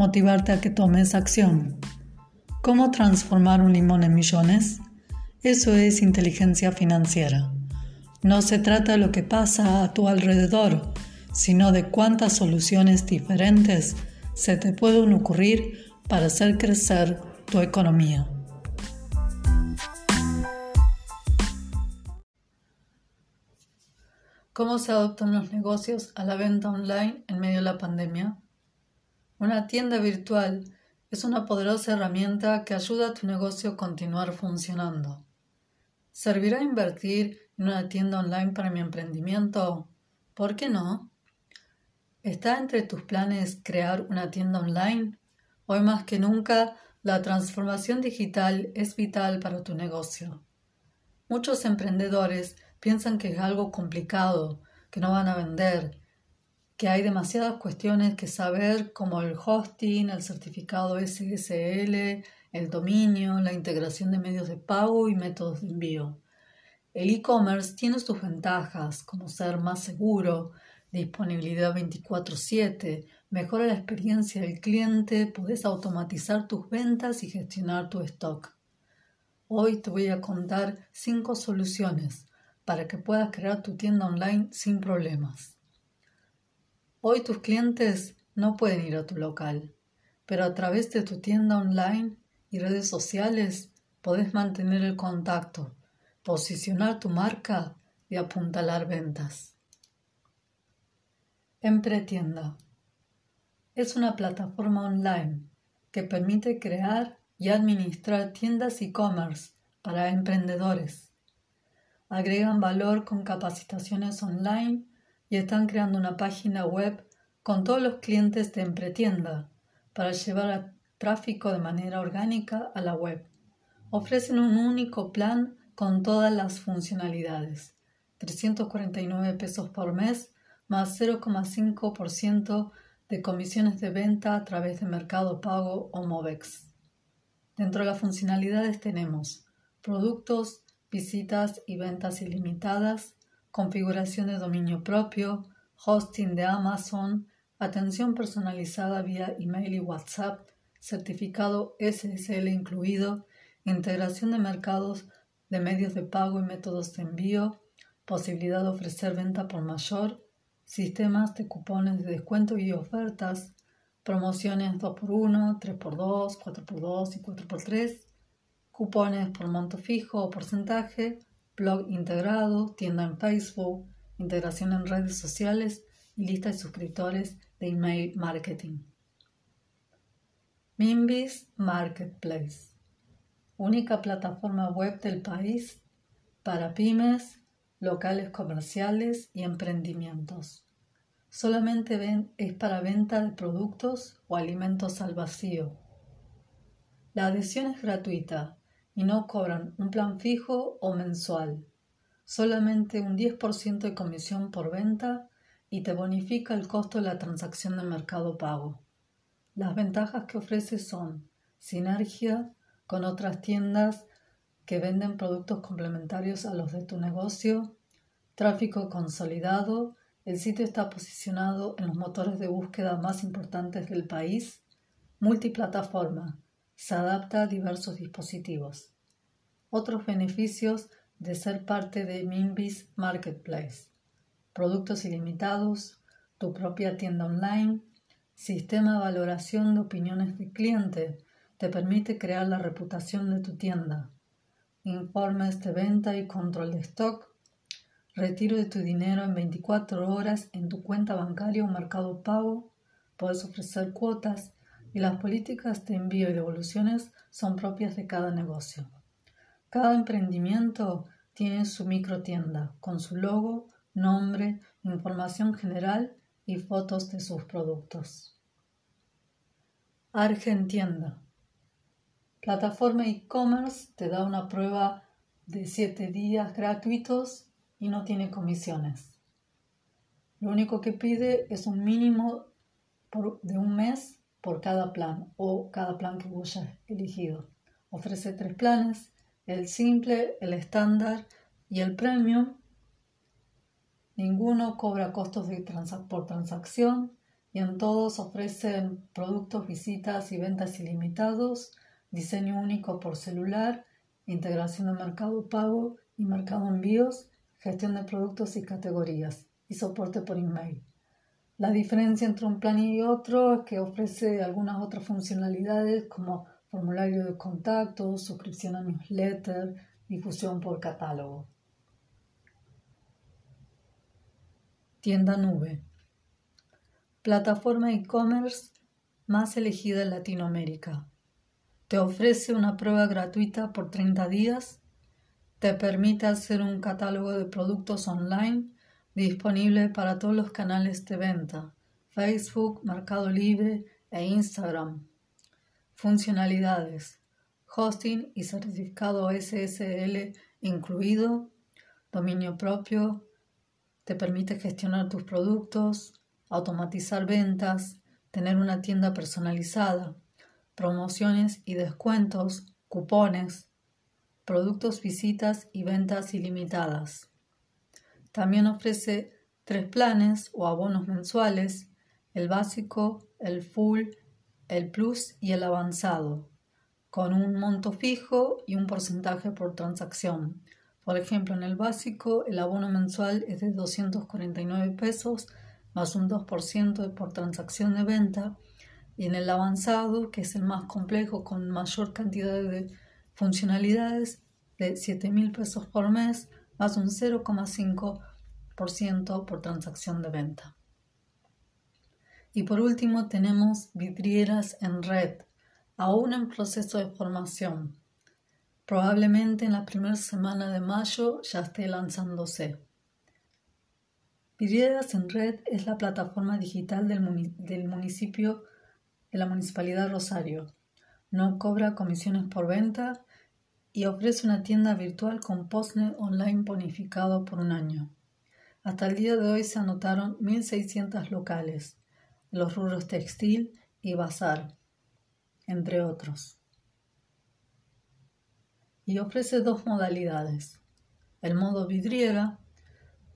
motivarte a que tomes acción. ¿Cómo transformar un limón en millones? Eso es inteligencia financiera. No se trata de lo que pasa a tu alrededor, sino de cuántas soluciones diferentes se te pueden ocurrir para hacer crecer tu economía. ¿Cómo se adoptan los negocios a la venta online en medio de la pandemia? Una tienda virtual es una poderosa herramienta que ayuda a tu negocio a continuar funcionando. ¿Servirá invertir en una tienda online para mi emprendimiento? ¿Por qué no? ¿Está entre tus planes crear una tienda online? Hoy más que nunca, la transformación digital es vital para tu negocio. Muchos emprendedores piensan que es algo complicado, que no van a vender, que hay demasiadas cuestiones que saber como el hosting, el certificado SSL, el dominio, la integración de medios de pago y métodos de envío. El e-commerce tiene sus ventajas, como ser más seguro, disponibilidad 24/7, mejora la experiencia del cliente, puedes automatizar tus ventas y gestionar tu stock. Hoy te voy a contar cinco soluciones para que puedas crear tu tienda online sin problemas. Hoy tus clientes no pueden ir a tu local, pero a través de tu tienda online y redes sociales podés mantener el contacto, posicionar tu marca y apuntalar ventas. Empretienda es una plataforma online que permite crear y administrar tiendas e-commerce para emprendedores. Agregan valor con capacitaciones online y están creando una página web con todos los clientes de Empretienda para llevar tráfico de manera orgánica a la web. Ofrecen un único plan con todas las funcionalidades. 349 pesos por mes más 0,5% de comisiones de venta a través de Mercado Pago o Movex. Dentro de las funcionalidades tenemos productos, visitas y ventas ilimitadas, configuración de dominio propio, hosting de Amazon, atención personalizada vía email y WhatsApp, certificado SSL incluido, integración de mercados de medios de pago y métodos de envío, posibilidad de ofrecer venta por mayor, sistemas de cupones de descuento y ofertas, promociones 2x1, 3x2, 4x2 y 4x3, cupones por monto fijo o porcentaje, blog integrado, tienda en Facebook, integración en redes sociales y lista de suscriptores de email marketing. Mimbis Marketplace, única plataforma web del país para pymes, locales comerciales y emprendimientos. Solamente es para venta de productos o alimentos al vacío. La adhesión es gratuita y no cobran un plan fijo o mensual, solamente un 10% de comisión por venta y te bonifica el costo de la transacción de mercado pago. Las ventajas que ofrece son sinergia con otras tiendas que venden productos complementarios a los de tu negocio, tráfico consolidado, el sitio está posicionado en los motores de búsqueda más importantes del país, multiplataforma, se adapta a diversos dispositivos. Otros beneficios de ser parte de Mimbis Marketplace. Productos ilimitados, tu propia tienda online, sistema de valoración de opiniones de cliente, te permite crear la reputación de tu tienda. Informes de venta y control de stock, retiro de tu dinero en 24 horas en tu cuenta bancaria o mercado pago, puedes ofrecer cuotas y las políticas de envío y devoluciones son propias de cada negocio. Cada emprendimiento tiene su microtienda con su logo, nombre, información general y fotos de sus productos. Argentienda. Plataforma e-commerce te da una prueba de 7 días gratuitos y no tiene comisiones. Lo único que pide es un mínimo de un mes por cada plan o cada plan que vos hayas elegido. Ofrece tres planes, el simple, el estándar y el premium. Ninguno cobra costos de por transacción y en todos ofrecen productos, visitas y ventas ilimitados, diseño único por celular, integración de mercado pago y mercado envíos, gestión de productos y categorías y soporte por email. La diferencia entre un plan y otro es que ofrece algunas otras funcionalidades como formulario de contacto, suscripción a newsletter, difusión por catálogo. Tienda Nube. Plataforma e-commerce más elegida en Latinoamérica. Te ofrece una prueba gratuita por 30 días. Te permite hacer un catálogo de productos online disponible para todos los canales de venta, Facebook, Mercado Libre e Instagram. Funcionalidades. Hosting y certificado SSL incluido. Dominio propio. Te permite gestionar tus productos, automatizar ventas, tener una tienda personalizada, promociones y descuentos, cupones, productos, visitas y ventas ilimitadas. También ofrece tres planes o abonos mensuales, el básico, el full, el plus y el avanzado, con un monto fijo y un porcentaje por transacción. Por ejemplo, en el básico el abono mensual es de 249 pesos más un 2% por transacción de venta y en el avanzado, que es el más complejo con mayor cantidad de funcionalidades, de 7 mil pesos por mes más un 0,5% por transacción de venta. Y por último tenemos vidrieras en red, aún en proceso de formación. Probablemente en la primera semana de mayo ya esté lanzándose. Vidrieras en red es la plataforma digital del, municipio de la Municipalidad Rosario. No cobra comisiones por venta y ofrece una tienda virtual con postnet online bonificado por un año. Hasta el día de hoy se anotaron 1.600 locales, los rubros textil y bazar, entre otros. Y ofrece dos modalidades. El modo vidriera,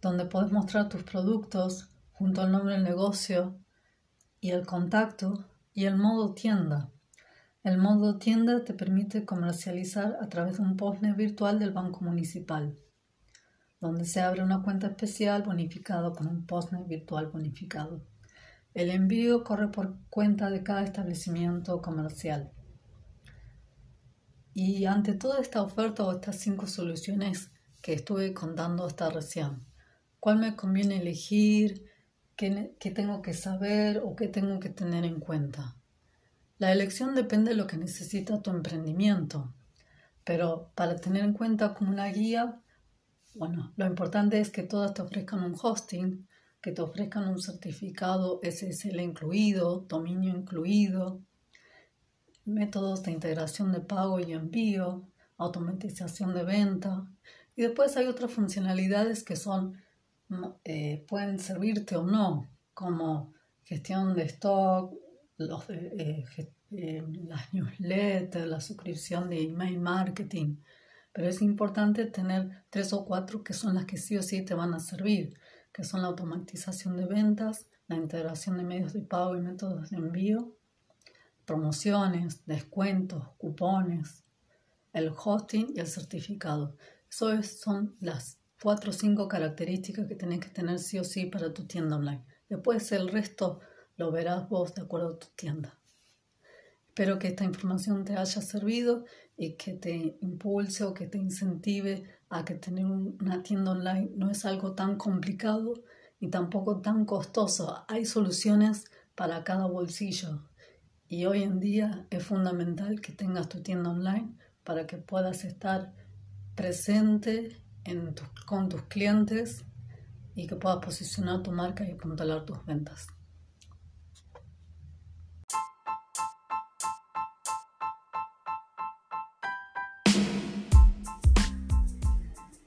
donde puedes mostrar tus productos junto al nombre del negocio y el contacto, y el modo tienda, el modo tienda te permite comercializar a través de un postnet virtual del Banco Municipal, donde se abre una cuenta especial bonificada con un postnet virtual bonificado. El envío corre por cuenta de cada establecimiento comercial. Y ante toda esta oferta o estas cinco soluciones que estuve contando hasta recién, ¿cuál me conviene elegir? ¿Qué, qué tengo que saber o qué tengo que tener en cuenta? La elección depende de lo que necesita tu emprendimiento, pero para tener en cuenta como una guía, bueno, lo importante es que todas te ofrezcan un hosting, que te ofrezcan un certificado SSL incluido, dominio incluido, métodos de integración de pago y envío, automatización de venta. Y después hay otras funcionalidades que son, eh, pueden servirte o no, como gestión de stock, los, eh, eh, las newsletters, la suscripción de email marketing. Pero es importante tener tres o cuatro que son las que sí o sí te van a servir, que son la automatización de ventas, la integración de medios de pago y métodos de envío, promociones, descuentos, cupones, el hosting y el certificado. Eso son las cuatro o cinco características que tienes que tener sí o sí para tu tienda online. Después el resto lo verás vos de acuerdo a tu tienda. Espero que esta información te haya servido y que te impulse o que te incentive a que tener una tienda online no es algo tan complicado y tampoco tan costoso. Hay soluciones para cada bolsillo y hoy en día es fundamental que tengas tu tienda online para que puedas estar presente con tus clientes y que puedas posicionar tu marca y apuntalar tus ventas.